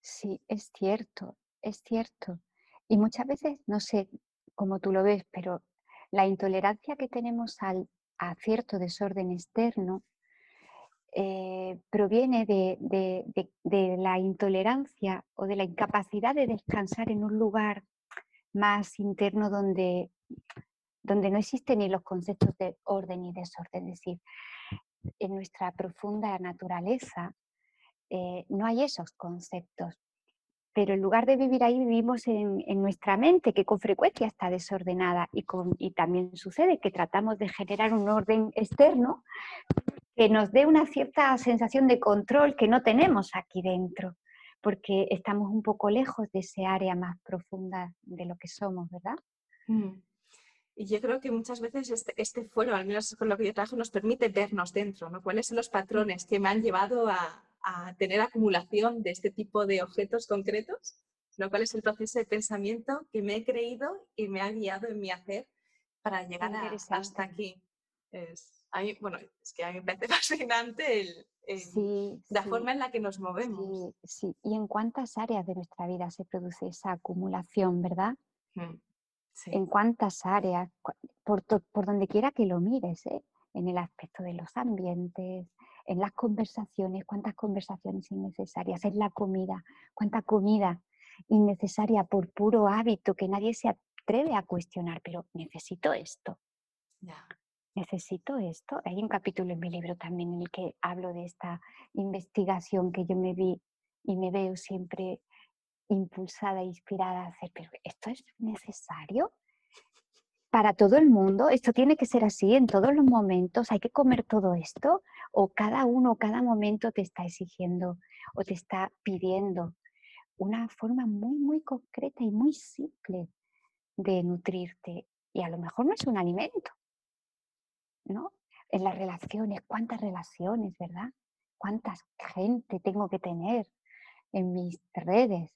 Sí, es cierto, es cierto. Y muchas veces, no sé cómo tú lo ves, pero la intolerancia que tenemos al, a cierto desorden externo eh, proviene de, la intolerancia o de la incapacidad de descansar en un lugar más interno donde, donde no existen ni los conceptos de orden y desorden. Es decir, en nuestra profunda naturaleza eh, no hay esos conceptos. Pero en lugar de vivir ahí, vivimos en, nuestra mente, que con frecuencia está desordenada. Y, y también sucede que tratamos de generar un orden externo, que nos dé una cierta sensación de control que no tenemos aquí dentro, porque estamos un poco lejos de ese área más profunda de lo que somos, ¿verdad? Mm. Y yo creo que muchas veces este, este foro, al menos con lo que yo trabajo, nos permite vernos dentro, ¿no? ¿Cuáles son los patrones que me han llevado a, a tener acumulación de este tipo de objetos concretos? ¿no? ¿Cuál es el proceso de pensamiento que me he creído y me ha guiado en mi hacer para llegar a, hasta aquí? Es, bueno, es que a mí me parece fascinante el, la forma en la que nos movemos. Sí, sí, y en cuántas áreas de nuestra vida se produce esa acumulación, ¿verdad? Mm, en cuántas áreas, por, por donde quiera que lo mires, ¿eh? en el aspecto de los ambientes, en las conversaciones, cuántas conversaciones innecesarias, en la comida, cuánta comida innecesaria por puro hábito que nadie se atreve a cuestionar, pero necesito esto. Necesito esto. Hay un capítulo en mi libro también en el que hablo de esta investigación que yo me vi y me veo siempre impulsada, inspirada a hacer, pero ¿esto es necesario? para todo el mundo, esto tiene que ser así en todos los momentos, hay que comer todo esto, o cada uno, cada momento te está exigiendo o te está pidiendo una forma muy, muy concreta y muy simple de nutrirte. Y a lo mejor no es un alimento, ¿no? En las relaciones, ¿cuántas relaciones, verdad? ¿Cuánta gente tengo que tener en mis redes?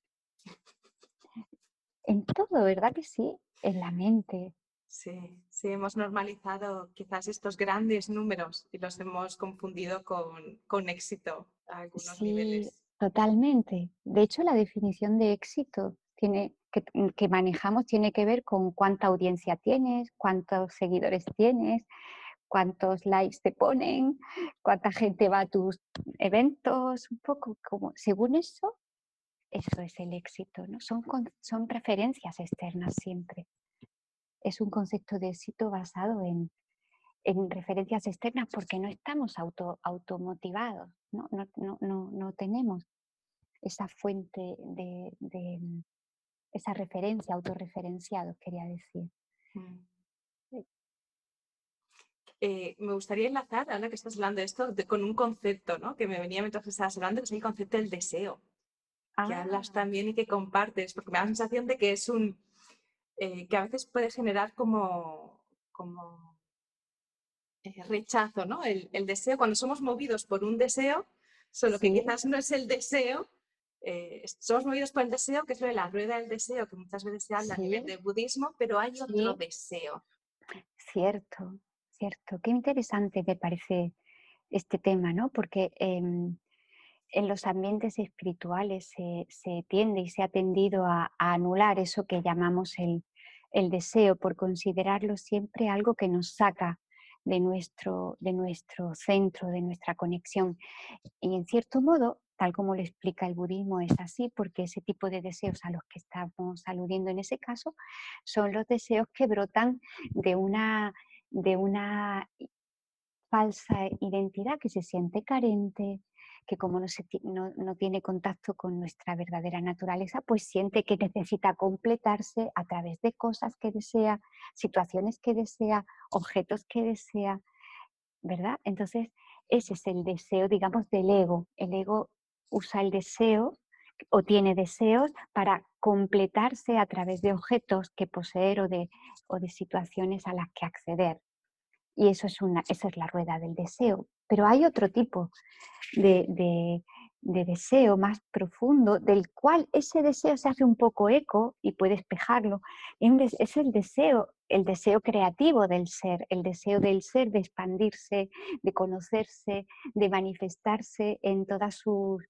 En todo, ¿verdad que sí? En la mente, Sí, sí, hemos normalizado quizás estos grandes números y los hemos confundido con, éxito a algunos sí, Totalmente. De hecho, la definición de éxito tiene, que, que manejamos tiene que ver con cuánta audiencia tienes, cuántos seguidores tienes, cuántos likes te ponen, cuánta gente va a tus eventos, un poco como, según eso, eso es el éxito, ¿no? Son, son preferencias externas siempre es un concepto de éxito basado en, referencias externas porque no estamos auto, automotivados, ¿no? No, tenemos esa fuente de, mm, esa referencia, autorreferenciado, quería decir. Mm. Eh, me gustaría enlazar, ahora que estás hablando de esto, con un concepto ¿no? que me venía mientras estabas hablando, que es el concepto del deseo, que hablas ah. también y que compartes, porque me da la sensación de que es un, eh, que a veces puede generar como, como eh, rechazo, ¿no? El, deseo, cuando somos movidos por un deseo, solo que quizás no es el deseo, eh, somos movidos por el deseo, que es lo de la rueda del deseo, que muchas veces se habla a nivel del budismo, pero hay otro deseo. Cierto, cierto. Qué interesante me parece este tema, ¿no? Porque em, en los ambientes espirituales se, tiende y se ha tendido a, anular eso que llamamos el, deseo por considerarlo siempre algo que nos saca de nuestro, de nuestro centro, de nuestra conexión. Y en cierto modo, tal como lo explica el budismo, es así porque ese tipo de deseos a los que estamos aludiendo en ese caso son los deseos que brotan de una, de una falsa identidad que se siente carente, que como no, tiene contacto con nuestra verdadera naturaleza, pues siente que necesita completarse a través de cosas que desea, situaciones que desea, objetos que desea, ¿verdad? Entonces, ese es el deseo, digamos, del ego. El ego usa el deseo o tiene deseos para completarse a través de objetos que poseer o de, o de situaciones a las que acceder. Y eso es una, esa es la rueda del deseo. Pero hay otro tipo de, deseo más profundo, del cual ese deseo se hace un poco eco y puede espejarlo. Es el deseo, el deseo creativo del ser, el deseo del ser de expandirse, de conocerse, de manifestarse en todas sus,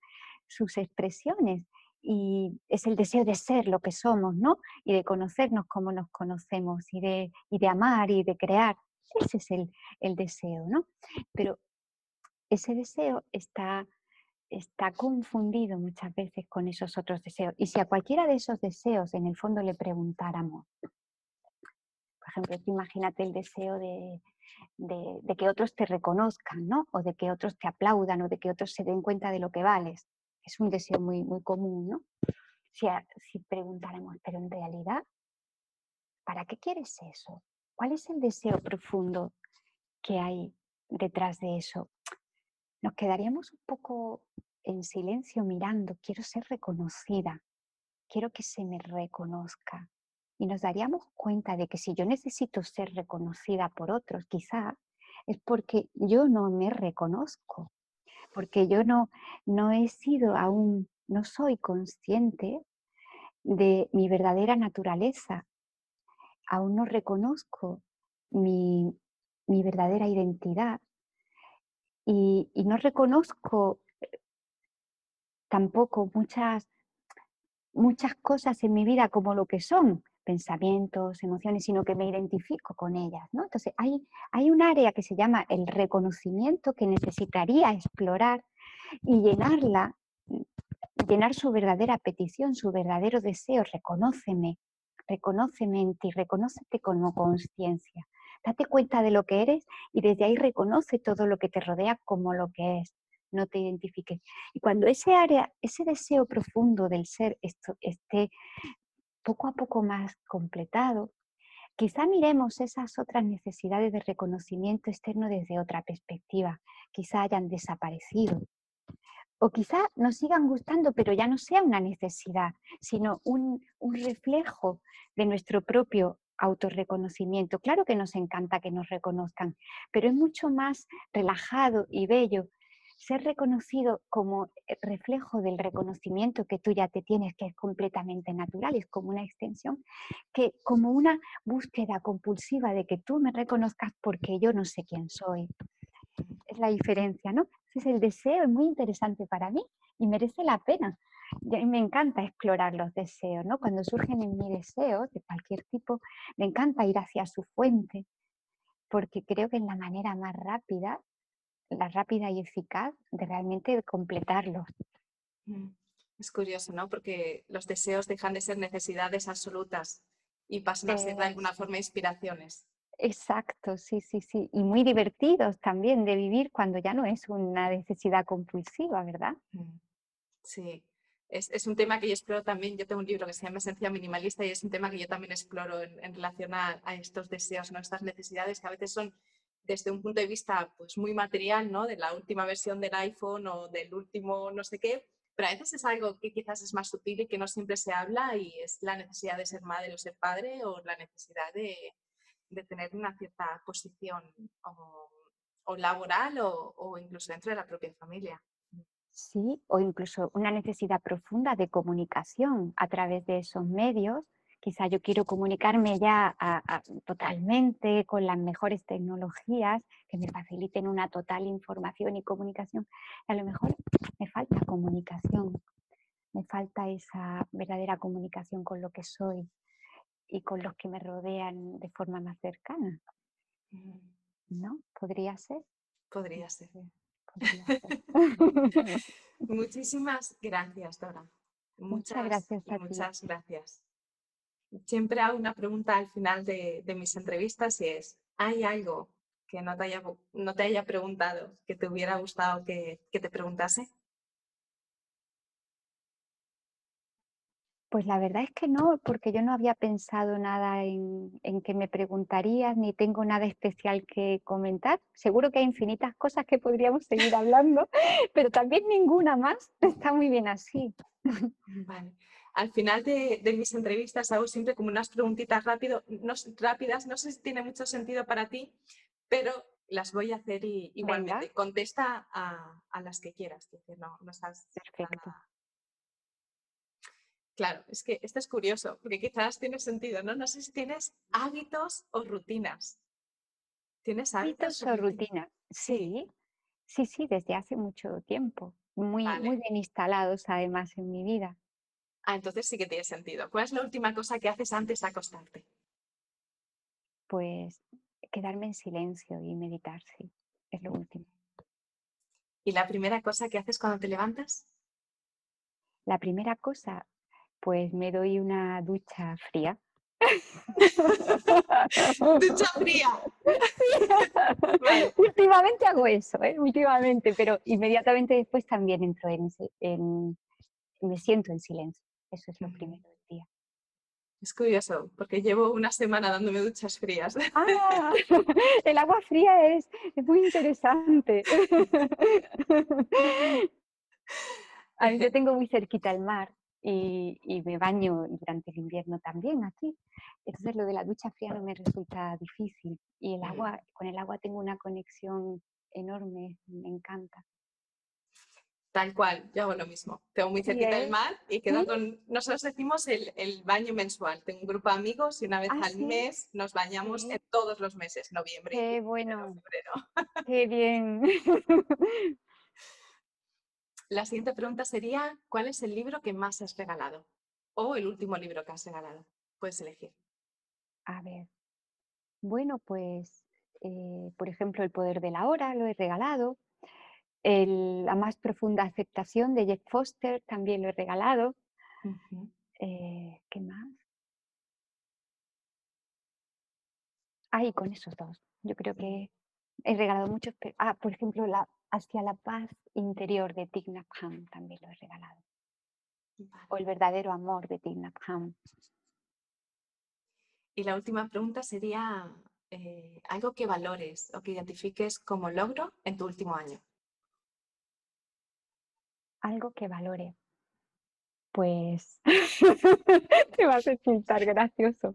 sus expresiones y es el deseo de ser lo que somos, ¿no? Y de conocernos como nos conocemos y de, y de amar y de crear. Ese es el, el, deseo, ¿no? Pero ese deseo está, está confundido muchas veces con esos otros deseos. Y si a cualquiera de esos deseos en el fondo le preguntáramos, por ejemplo, imagínate el deseo de, de, que otros te reconozcan, ¿no? O de que otros te aplaudan o de que otros se den cuenta de lo que vales. Es un deseo muy, muy común, ¿no? Si, si preguntáramos, pero en realidad, ¿para qué quieres eso? ¿Cuál es el deseo profundo que hay detrás de eso? nos quedaríamos un poco en silencio mirando, quiero ser reconocida, quiero que se me reconozca. y nos daríamos cuenta de que si yo necesito ser reconocida por otros, quizá es porque yo no me reconozco, porque yo no, no he sido aún, no soy consciente de mi verdadera naturaleza, aún no reconozco mi, mi verdadera identidad y, y, no reconozco tampoco muchas, muchas cosas en mi vida como lo que son, pensamientos, emociones, sino que me identifico con ellas. ¿no? Entonces hay, hay un área que se llama el reconocimiento que necesitaría explorar y llenarla, llenar su verdadera petición, su verdadero deseo, reconóceme, reconóceme en ti, reconócete como conciencia. Date cuenta de lo que eres y desde ahí reconoce todo lo que te rodea como lo que es. No te identifiques. Y cuando ese área, ese deseo profundo del ser esté poco a poco más completado, quizá miremos esas otras necesidades de reconocimiento externo desde otra perspectiva, quizá hayan desaparecido. O quizá nos sigan gustando, pero ya no sea una necesidad, sino un, un reflejo de nuestro propio autorreconocimiento. Claro que nos encanta que nos reconozcan, pero es mucho más relajado y bello ser reconocido como eh, reflejo del reconocimiento que tú ya te tienes, que es completamente natural, es como una extensión, que como una búsqueda compulsiva de que tú me reconozcas porque yo no sé quién soy. Es la diferencia, ¿no? Ese es el deseo, es muy interesante para mí y merece la pena. Y me encanta explorar los deseos, ¿no? Cuando surgen en mi deseos de cualquier tipo, me encanta ir hacia su fuente, porque creo que es la manera más rápida la rápida y eficaz de realmente completarlo. Mm, es curioso, ¿no? Porque los deseos dejan de ser necesidades absolutas y pasan a ser de alguna forma inspiraciones. Exacto, sí, sí, sí. Y muy divertidos también de vivir cuando ya no es una necesidad compulsiva, ¿verdad? Mm, sí, es, un tema que yo exploro también. Yo tengo un libro que se llama Esencia Minimalista y es un tema que yo también exploro en, relación a, a, estos deseos, ¿no? estas necesidades que a veces son desde un punto de vista pues, muy material, ¿no? de la última versión del iPhone o del último no sé qué, pero a veces es algo que quizás es más sutil y que no siempre se habla y es la necesidad de ser madre o ser padre o la necesidad de, de tener una cierta posición o, laboral o, incluso dentro de la propia familia. Sí, o incluso una necesidad profunda de comunicación a través de esos medios quizá yo quiero comunicarme ya totalmente con las mejores tecnologías que me faciliten una total información y comunicación. a lo mejor me falta comunicación, me falta esa verdadera comunicación con lo que soy y con los que me rodean de forma más cercana. ¿No? ¿Podría ser? Podría ser. Muchísimas gracias, Dora. Muchas, gracias a Muchas gracias siempre hago una pregunta al final de, mis entrevistas y es, ¿hay algo que no te haya, no te haya preguntado, que te hubiera gustado que, te preguntase? Pues la verdad es que no, porque yo no había pensado nada en, en, que me preguntarías, ni tengo nada especial que comentar. Seguro que hay infinitas cosas que podríamos seguir hablando, pero también ninguna más. Está muy bien así. Vale al final de, mis entrevistas hago siempre como unas preguntitas rápido, no, rápidas, no sé si tiene mucho sentido para ti, pero las voy a hacer y, igualmente. Contesta a, las que quieras, no, no estás. Claro, es que esto es curioso, porque quizás tiene sentido, ¿no? No sé si tienes hábitos o rutinas. ¿Tienes hábitos, o rutinas? Sí, sí, sí, desde hace mucho tiempo. Muy, muy bien instalados además en mi vida. Ah, entonces sí que tiene sentido. ¿Cuál es la última cosa que haces antes de acostarte? Pues quedarme en silencio y meditar, sí, es lo último. ¿Y la primera cosa que haces cuando te levantas? La primera cosa, pues me doy una ducha fría. ducha fría. Últimamente hago eso, ¿eh? últimamente, pero inmediatamente después también entro en, me siento en silencio. Eso es lo primero del día. Es curioso, porque llevo una semana dándome duchas frías. Ah, el agua fría es, muy interesante. A mí yo tengo muy cerquita el mar y, me baño durante el invierno también aquí. Entonces lo de la ducha fría no me resulta difícil y el agua, con el agua tengo una conexión enorme, me encanta. Tal cual, yo hago lo mismo. Tengo muy cerquita del mar y quedo con. Nosotros decimos el, baño mensual. Tengo un grupo de amigos y una vez ah, al mes nos bañamos en todos los meses, noviembre. Qué bueno. Qué bien. La siguiente pregunta sería: ¿Cuál es el libro que más has regalado? O el último libro que has regalado. Puedes elegir. A ver. Bueno, pues, eh, por ejemplo, El poder de la hora lo he regalado la más profunda aceptación de Jeff Foster también lo he regalado. Eh, ¿Qué más? Ahí con esos dos. Yo creo que he regalado muchos. Ah, por ejemplo, la, Hacia la paz interior de Thich Nhat también lo he regalado. O El verdadero amor de Thich Nhat Y la última pregunta sería eh, algo que valores o que identifiques como logro en tu último año algo que valore. Pues te vas a resultar gracioso.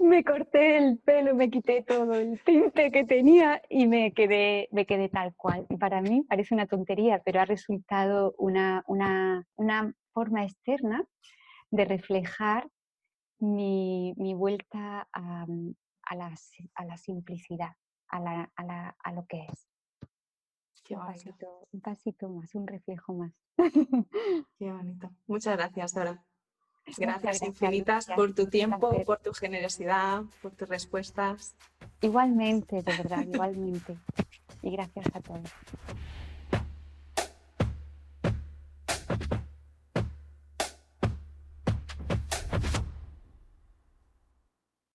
Me corté el pelo, me quité todo el tinte que tenía y me quedé, me quedé tal cual. Y para mí parece una tontería, pero ha resultado una, una, una forma externa de reflejar mi, mi vuelta a, a, la, a, la, simplicidad, a, la, a, lo que es un, pasito, más, un reflejo más. Qué bonito. Muchas gracias, Dora. Gracias, infinitas por tu tiempo, por tu generosidad, por tus respuestas. Igualmente, de verdad, igualmente. Y gracias a todos.